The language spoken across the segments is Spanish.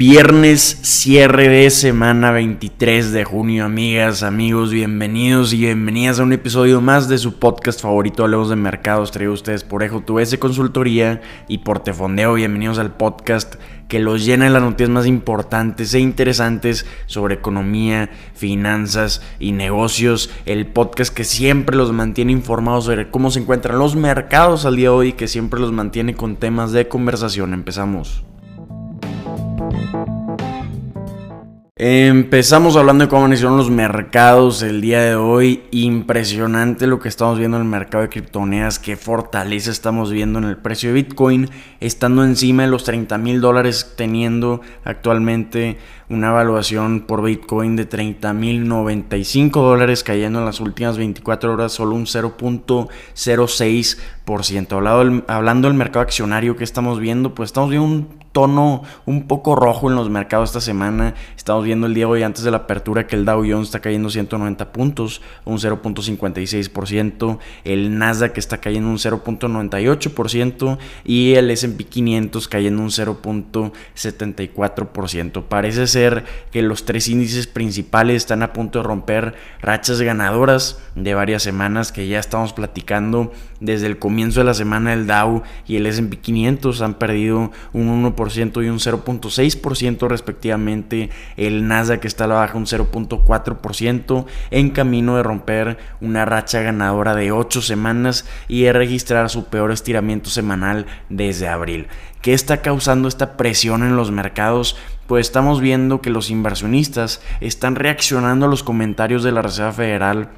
Viernes, cierre de semana 23 de junio, amigas, amigos, bienvenidos y bienvenidas a un episodio más de su podcast favorito, Hablemos de Mercados, traído a ustedes por Ejo S Consultoría y por Tefondeo. Bienvenidos al podcast que los llena de las noticias más importantes e interesantes sobre economía, finanzas y negocios. El podcast que siempre los mantiene informados sobre cómo se encuentran los mercados al día de hoy, que siempre los mantiene con temas de conversación. Empezamos. Empezamos hablando de cómo iniciaron los mercados el día de hoy. Impresionante lo que estamos viendo en el mercado de criptomonedas. Qué fortaleza estamos viendo en el precio de Bitcoin. Estando encima de los 30 mil dólares, teniendo actualmente una evaluación por Bitcoin de 30 mil 95 dólares, cayendo en las últimas 24 horas solo un 0.06%. Hablando hablando del mercado accionario que estamos viendo, pues estamos viendo un tono un poco rojo en los mercados esta semana. Estamos viendo el día de hoy antes de la apertura que el Dow Jones está cayendo 190 puntos, un 0.56%. El Nasdaq está cayendo un 0.98% y el S&P 500 cayendo un 0.74%. Parece ser que los tres índices principales están a punto de romper rachas ganadoras de varias semanas que ya estamos platicando desde el comienzo de la semana el Dow y el S&P 500 han perdido un 1% y un 0.6% respectivamente. El Nasdaq está a la baja un 0.4% en camino de romper una racha ganadora de 8 semanas y de registrar su peor estiramiento semanal desde abril. ¿Qué está causando esta presión en los mercados? Pues estamos viendo que los inversionistas están reaccionando a los comentarios de la Reserva Federal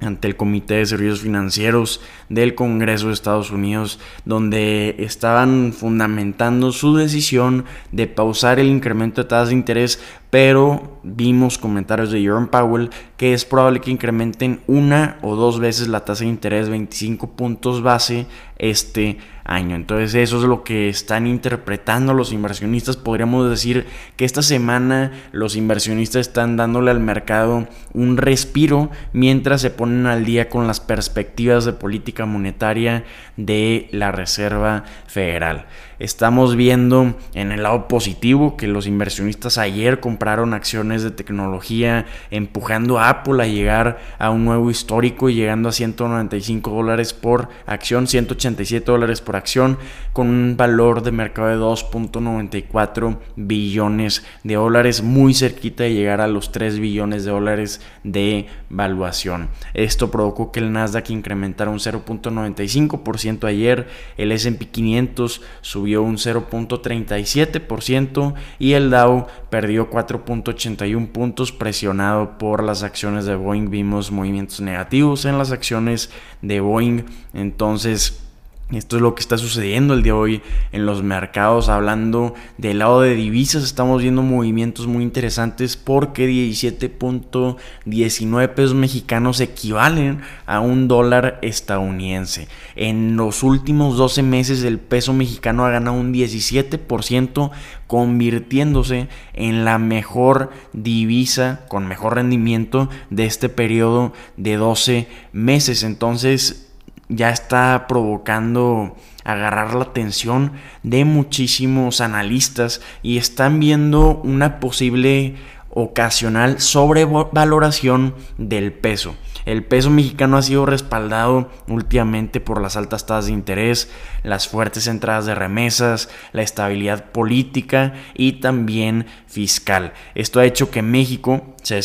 ante el Comité de Servicios Financieros del Congreso de Estados Unidos, donde estaban fundamentando su decisión de pausar el incremento de tasas de interés, pero vimos comentarios de Jerome Powell que es probable que incrementen una o dos veces la tasa de interés 25 puntos base este año. Entonces eso es lo que están interpretando los inversionistas. Podríamos decir que esta semana los inversionistas están dándole al mercado un respiro mientras se ponen al día con las perspectivas de política monetaria de la Reserva Federal. Estamos viendo en el lado positivo que los inversionistas ayer compraron acciones de tecnología empujando a Apple a llegar a un nuevo histórico y llegando a 195 dólares por acción, 187 dólares por acción con un valor de mercado de 2.94 billones de dólares muy cerquita de llegar a los 3 billones de dólares de valuación. Esto provocó que el Nasdaq incrementara un 0.95% ayer, el S&P 500 subió un 0.37% y el Dow perdió 4.81 puntos presionado por las acciones de Boeing. Vimos movimientos negativos en las acciones de Boeing. Entonces, esto es lo que está sucediendo el día de hoy en los mercados. Hablando del lado de divisas, estamos viendo movimientos muy interesantes porque 17.19 pesos mexicanos equivalen a un dólar estadounidense. En los últimos 12 meses el peso mexicano ha ganado un 17%, convirtiéndose en la mejor divisa con mejor rendimiento de este periodo de 12 meses. Entonces, ya está provocando agarrar la atención de muchísimos analistas y están viendo una posible ocasional sobrevaloración del peso. El peso mexicano ha sido respaldado últimamente por las altas tasas de interés, las fuertes entradas de remesas, la estabilidad política y también fiscal. Esto ha hecho que México se,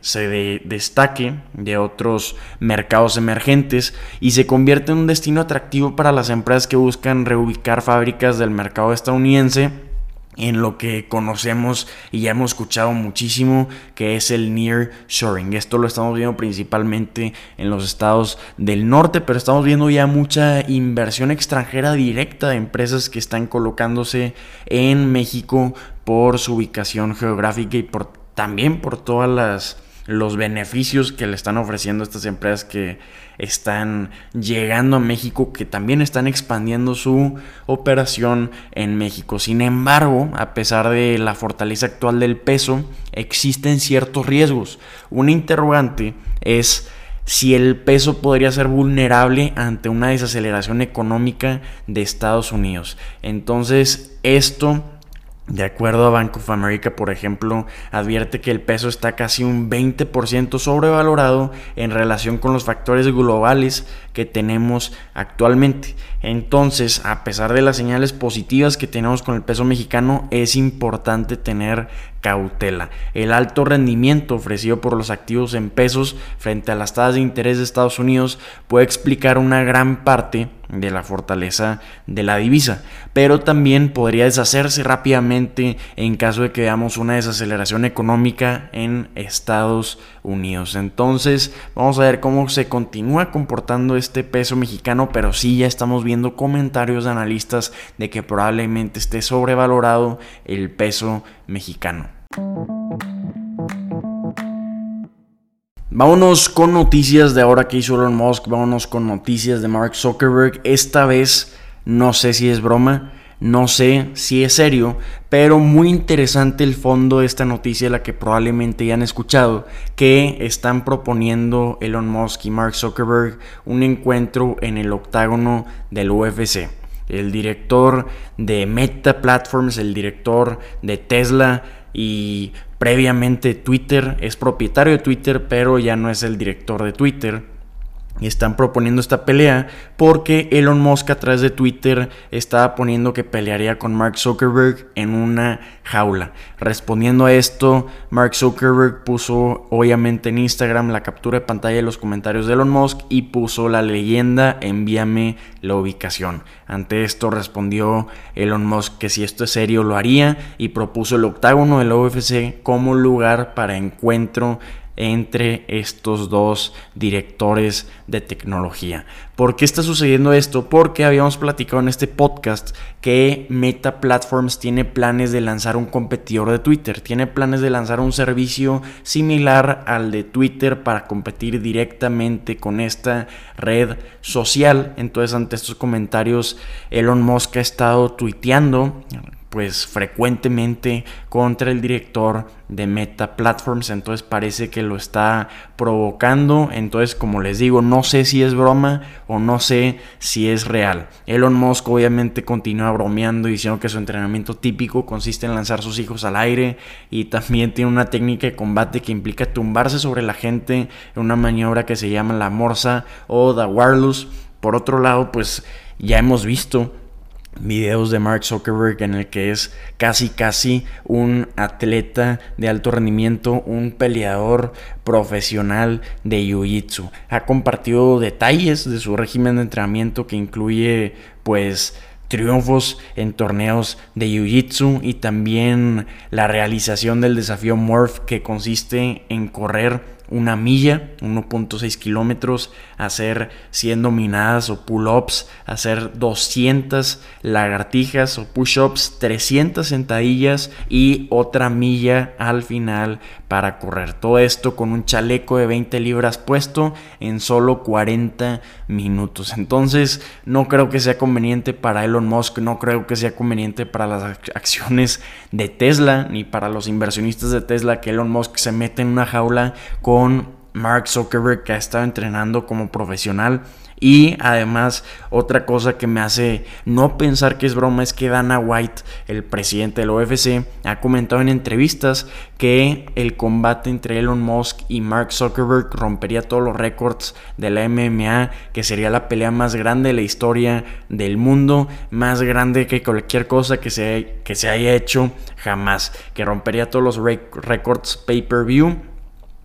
se destaque de otros mercados emergentes y se convierte en un destino atractivo para las empresas que buscan reubicar fábricas del mercado estadounidense en lo que conocemos y ya hemos escuchado muchísimo, que es el near shoring. Esto lo estamos viendo principalmente en los estados del norte, pero estamos viendo ya mucha inversión extranjera directa de empresas que están colocándose en México por su ubicación geográfica y también por todas las los beneficios que le están ofreciendo estas empresas que están llegando a México, que también están expandiendo su operación en México. Sin embargo, a pesar de la fortaleza actual del peso, existen ciertos riesgos. Un interrogante es si el peso podría ser vulnerable ante una desaceleración económica de Estados Unidos. Entonces, esto De acuerdo a Bank of America, por ejemplo, advierte que el peso está casi un 20% sobrevalorado en relación con los factores globales que tenemos actualmente. Entonces, a pesar de las señales positivas que tenemos con el peso mexicano, es importante tener cautela. El alto rendimiento ofrecido por los activos en pesos frente a las tasas de interés de Estados Unidos puede explicar una gran parte de la fortaleza de la divisa, pero también podría deshacerse rápidamente en caso de que veamos una desaceleración económica en Estados Unidos. Entonces, vamos a ver cómo se continúa comportando este peso mexicano, pero sí ya estamos viendo comentarios de analistas de que probablemente esté sobrevalorado el peso. Vámonos con noticias de ahora que hizo Elon Musk, vámonos con noticias de Mark Zuckerberg. Esta vez no sé si es broma, no sé si es serio, pero muy interesante el fondo de esta noticia, la que probablemente ya han escuchado, que están proponiendo Elon Musk y Mark Zuckerberg un encuentro en el octágono del UFC. El director de Meta Platforms, el director de Tesla, y previamente Twitter. Es propietario de Twitter, pero ya no es el director de Twitter están proponiendo esta pelea porque Elon Musk a través de Twitter estaba poniendo que pelearía con Mark Zuckerberg en una jaula. Respondiendo a esto, Mark Zuckerberg puso obviamente en Instagram la captura de pantalla de los comentarios de Elon Musk y puso la leyenda envíame la ubicación. Ante esto respondió Elon Musk que si esto es serio lo haría y propuso el octágono del UFC como lugar para encuentro entre estos dos directores de tecnología. ¿Por qué está sucediendo esto? Porque habíamos platicado en este podcast que Meta Platforms tiene planes de lanzar un competidor de Twitter, tiene planes de lanzar un servicio similar al de Twitter para competir directamente con esta red social. Entonces ante estos comentarios Elon Musk ha estado tuiteando pues frecuentemente contra el director de Meta Platforms, entonces parece que lo está provocando, entonces como les digo, no sé si es broma o no sé si es real. Elon Musk obviamente continúa bromeando diciendo que su entrenamiento típico consiste en lanzar sus hijos al aire y también tiene una técnica de combate que implica tumbarse sobre la gente en una maniobra que se llama la morsa o the wireless. Por otro lado, pues ya hemos visto videos de Mark Zuckerberg en el que es casi casi un atleta de alto rendimiento, un peleador profesional de Jiu-Jitsu. Ha compartido detalles de su régimen de entrenamiento que incluye pues triunfos en torneos de Jiu-Jitsu y también la realización del desafío Morph que consiste en correr una milla, 1.6 kilómetros, hacer 100 dominadas o pull-ups, hacer 200 lagartijas o push-ups, 300 sentadillas y otra milla al final para correr. Todo esto con un chaleco de 20 libras puesto en solo 40 minutos. Entonces no creo que sea conveniente para Elon Musk, no creo que sea conveniente para las acciones de Tesla ni para los inversionistas de Tesla que Elon Musk se mete en una jaula con Mark Zuckerberg que ha estado entrenando como profesional. Y además, otra cosa que me hace no pensar que es broma es que Dana White, el presidente del UFC, ha comentado en entrevistas que el combate entre Elon Musk y Mark Zuckerberg rompería todos los récords de la MMA, que sería la pelea más grande de la historia del mundo, más grande que cualquier cosa que se, que se haya hecho jamás, que rompería todos los récords pay-per-view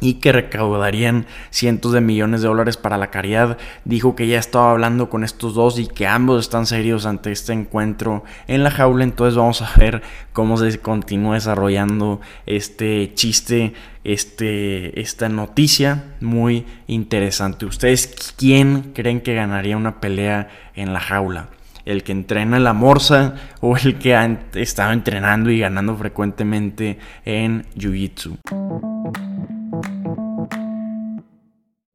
y que recaudarían cientos de millones de dólares para la caridad. Dijo que ya estaba hablando con estos dos y que ambos están serios ante este encuentro en la jaula. Entonces vamos a ver cómo se continúa desarrollando este chiste, este, esta noticia muy interesante. ¿Ustedes quién creen que ganaría una pelea en la jaula? el que entrena la morsa o el que ha estado entrenando y ganando frecuentemente en Jiu-Jitsu.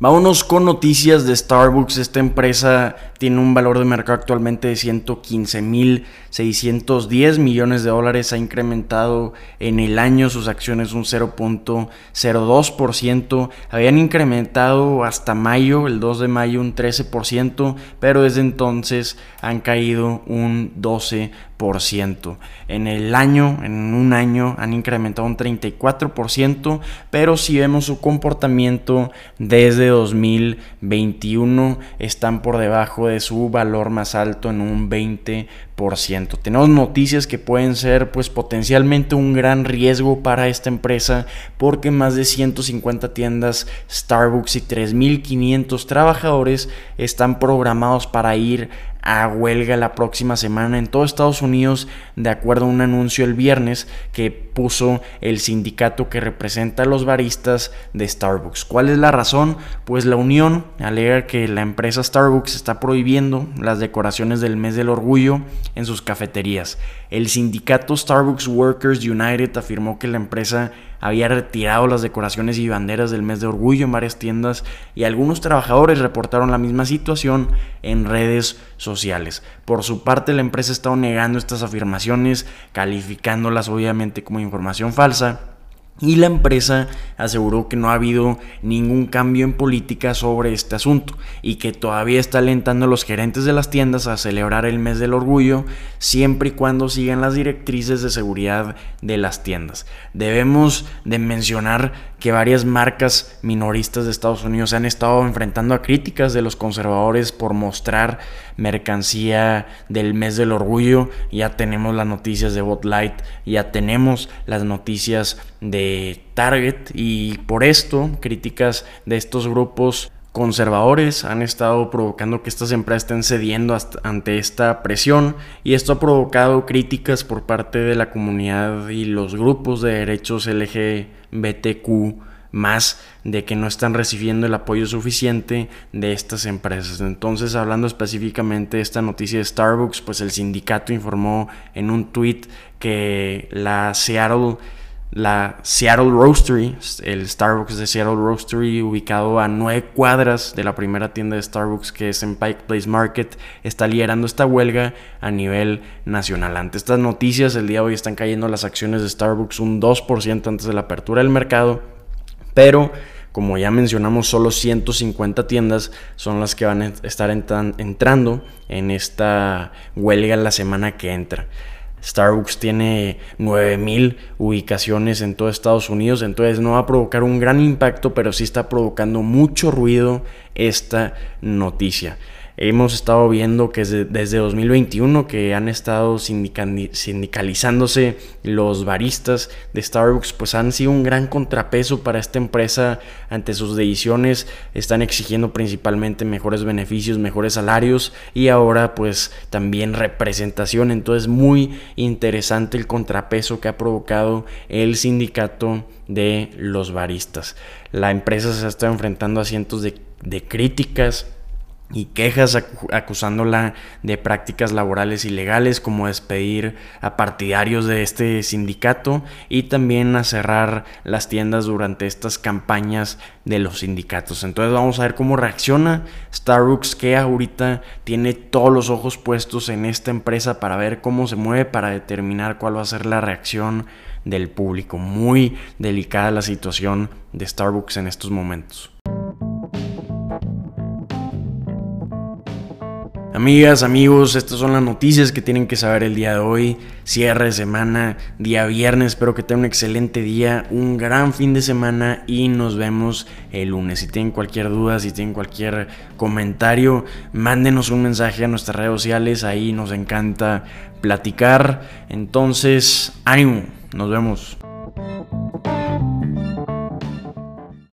Vámonos con noticias de Starbucks. Esta empresa tiene un valor de mercado actualmente de 115.610 millones de dólares. Ha incrementado en el año sus acciones un 0.02%. Habían incrementado hasta mayo, el 2 de mayo, un 13%, pero desde entonces han caído un 12%. En el año, en un año, han incrementado un 34%, pero si vemos su comportamiento desde 2021, están por debajo de su valor más alto en un 20%. Tenemos noticias que pueden ser pues potencialmente un gran riesgo para esta empresa porque más de 150 tiendas Starbucks y 3.500 trabajadores están programados para ir a huelga la próxima semana en todo Estados Unidos, de acuerdo a un anuncio el viernes que puso el sindicato que representa a los baristas de Starbucks. ¿Cuál es la razón? Pues la unión alega que la empresa Starbucks está prohibiendo las decoraciones del mes del orgullo en sus cafeterías. El sindicato Starbucks Workers United afirmó que la empresa había retirado las decoraciones y banderas del mes de orgullo en varias tiendas y algunos trabajadores reportaron la misma situación en redes sociales. Por su parte, la empresa ha estado negando estas afirmaciones, calificándolas obviamente como información falsa y la empresa aseguró que no ha habido ningún cambio en política sobre este asunto y que todavía está alentando a los gerentes de las tiendas a celebrar el mes del orgullo siempre y cuando sigan las directrices de seguridad de las tiendas. Debemos de mencionar que varias marcas minoristas de Estados Unidos se han estado enfrentando a críticas de los conservadores por mostrar mercancía del mes del orgullo. Ya tenemos las noticias de Bot Light, ya tenemos las noticias de Target y por esto críticas de estos grupos conservadores han estado provocando que estas empresas estén cediendo ante esta presión y esto ha provocado críticas por parte de la comunidad y los grupos de derechos LGBTQ más de que no están recibiendo el apoyo suficiente de estas empresas. Entonces, hablando específicamente de esta noticia de Starbucks, pues el sindicato informó en un tweet que la Seattle la Seattle Roastery, el Starbucks de Seattle Roastery, ubicado a nueve cuadras de la primera tienda de Starbucks que es en Pike Place Market, está liderando esta huelga a nivel nacional. Ante estas noticias, el día de hoy están cayendo las acciones de Starbucks un 2% antes de la apertura del mercado, pero como ya mencionamos, solo 150 tiendas son las que van a estar entrando en esta huelga la semana que entra. Starbucks tiene 9000 ubicaciones en todo Estados Unidos, entonces no va a provocar un gran impacto, pero sí está provocando mucho ruido esta noticia. Hemos estado viendo que desde 2021 que han estado sindicalizándose los baristas de Starbucks, pues han sido un gran contrapeso para esta empresa ante sus decisiones. Están exigiendo principalmente mejores beneficios, mejores salarios y ahora pues también representación. Entonces muy interesante el contrapeso que ha provocado el sindicato de los baristas. La empresa se está enfrentando a cientos de críticas y quejas acusándola de prácticas laborales ilegales como despedir a partidarios de este sindicato y también a cerrar las tiendas durante estas campañas de los sindicatos. Entonces vamos a ver cómo reacciona Starbucks que ahorita tiene todos los ojos puestos en esta empresa para ver cómo se mueve para determinar cuál va a ser la reacción del público. Muy delicada la situación de Starbucks en estos momentos. Amigas, amigos, estas son las noticias que tienen que saber el día de hoy. Cierre de semana, día viernes. Espero que tengan un excelente día, un gran fin de semana y nos vemos el lunes. Si tienen cualquier duda, si tienen cualquier comentario, mándenos un mensaje a nuestras redes sociales. Ahí nos encanta platicar. Entonces, ánimo. Nos vemos.